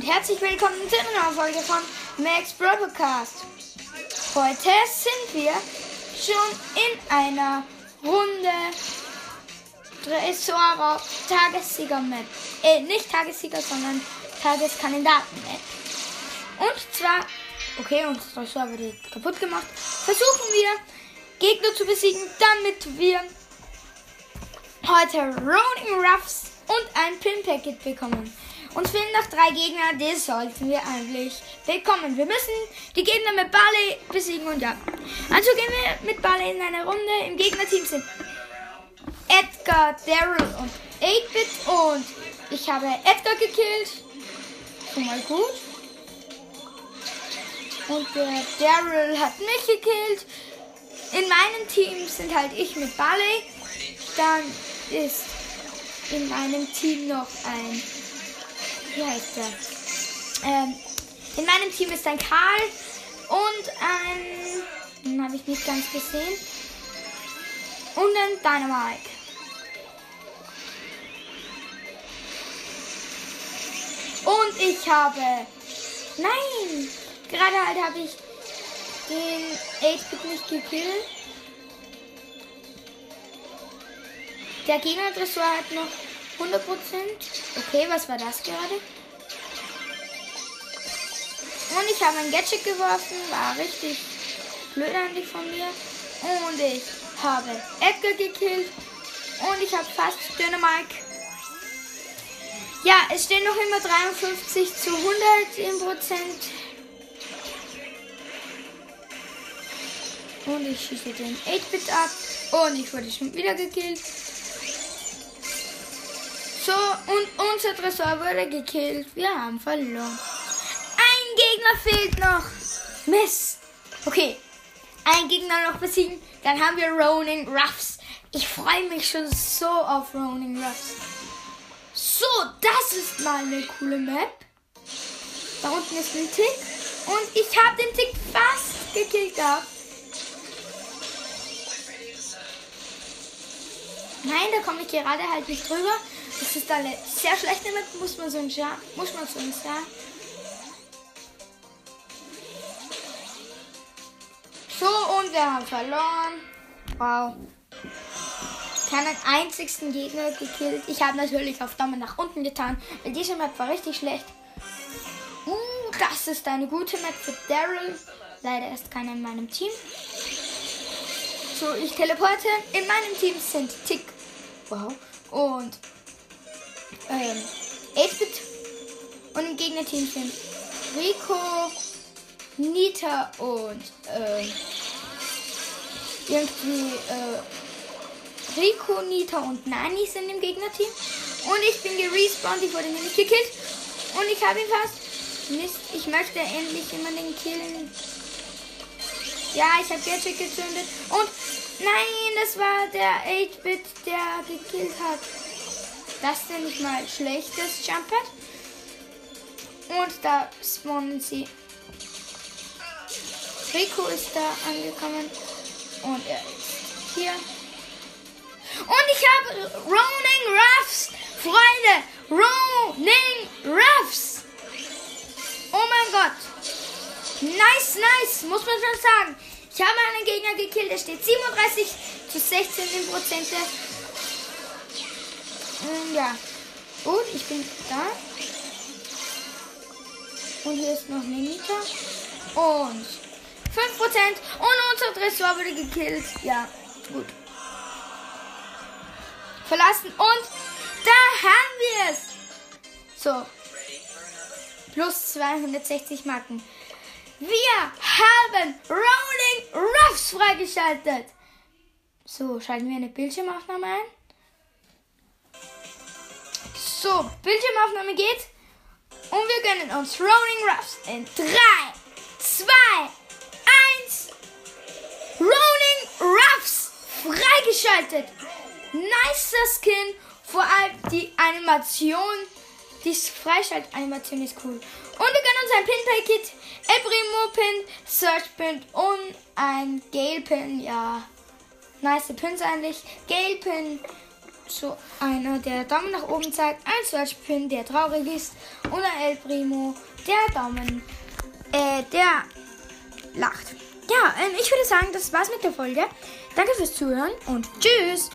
und herzlich willkommen zu einer neuen Folge von Max Broadcast. Heute sind wir schon in einer Runde Tresor Tagessieger-Map. Äh, nicht Tagessieger, sondern Tageskandidaten-Map. Und zwar, okay, unser Tresor wurde kaputt gemacht. Versuchen wir, Gegner zu besiegen, damit wir heute Rolling Ruffs und ein Pin-Packet bekommen. Uns fehlen noch drei Gegner, die sollten wir eigentlich bekommen. Wir müssen die Gegner mit Barley besiegen und ja. Also gehen wir mit Barley in eine Runde. Im Gegnerteam sind Edgar, Daryl und 8-Bit und ich habe Edgar gekillt. Schon mal gut. Und der Daryl hat mich gekillt. In meinem Team sind halt ich mit Barley. Dann ist in meinem Team noch ein wie heißt der? Ähm, in meinem Team ist ein Karl und ein. Den habe ich nicht ganz gesehen. Und ein Dynamite. Und ich habe. Nein! Gerade halt habe ich den 8-Bit nicht gekillt. Der Gegner-Dressur hat noch 100%. Okay, was war das gerade? Und ich habe ein Gadget geworfen. War richtig blöd eigentlich von mir. Und ich habe Edgar gekillt. Und ich habe fast Dynamite. Ja, es stehen noch immer 53 zu 100 im Prozent. Und ich schieße den 8-Bit ab. Und ich wurde schon wieder gekillt. So, und unser Tresor wurde gekillt. Wir haben verloren. Ein Gegner fehlt noch. Mist. Okay, ein Gegner noch besiegen. Dann haben wir Ronin Ruffs. Ich freue mich schon so auf Ronin Ruffs. So, das ist mal eine coole Map. Da unten ist ein Tick. Und ich habe den Tick fast gekillt gehabt. Nein, da komme ich gerade halt nicht drüber. Das ist eine sehr schlechte Map, muss man so ein ja, muss man so sagen. So, und wir haben verloren. Wow. Keinen einzigen Gegner gekillt. Ich habe natürlich auf Daumen nach unten getan, weil diese Map war richtig schlecht. Uh, das ist eine gute Map für Daryl. Leider ist keiner in meinem Team. So, ich teleporte. In meinem Team sind Tick. Wow. Und ähm, 8-Bit und im Gegnerteam sind Rico, Nita und ähm, irgendwie äh, Rico, Nita und Nani sind im Gegnerteam. Und ich bin gerespawnt, ich wurde nämlich gekillt. Und ich habe ihn fast. Mist, ich möchte endlich jemanden killen. Ja, ich habe Gadget gezündet. Und nein, das war der 8-Bit, der gekillt hat. Das ist nämlich mal schlechtes Jumppad. Und da spawnen sie. Rico ist da angekommen. Und er ist hier. Und ich habe Roning Ruffs. Freunde, Roning Ruffs. Oh mein Gott. Nice, nice, muss man schon sagen. Ich habe einen Gegner gekillt, der steht 37 zu 16 im Prozente. Ähm, ja. Gut, ich bin da. Und hier ist noch eine Nita. Und 5%. Und unser Tresor wurde gekillt. Ja, gut. Verlassen. Und da haben wir es. So. Plus 260 Marken. Wir haben Rolling Ruffs freigeschaltet. So, schalten wir eine Bildschirmaufnahme ein. So, Bildschirmaufnahme geht. Und wir gönnen uns Rolling Ruffs in 3, 2, 1. Rolling Ruffs freigeschaltet. Nicer Skin. Vor allem die Animation. Die Freischaltanimation ist cool. Und wir gönnen uns ein Pin-Paket, Ebrimo Pin, Search Pin und ein Gale Pin. Ja, nice Pins eigentlich. Gale So einer, der Daumen nach oben zeigt, ein Search Pin, der traurig ist, oder El Primo, der Daumen, äh, der lacht. Ja, ähm, ich würde sagen, das war's mit der Folge. Danke fürs Zuhören und tschüss!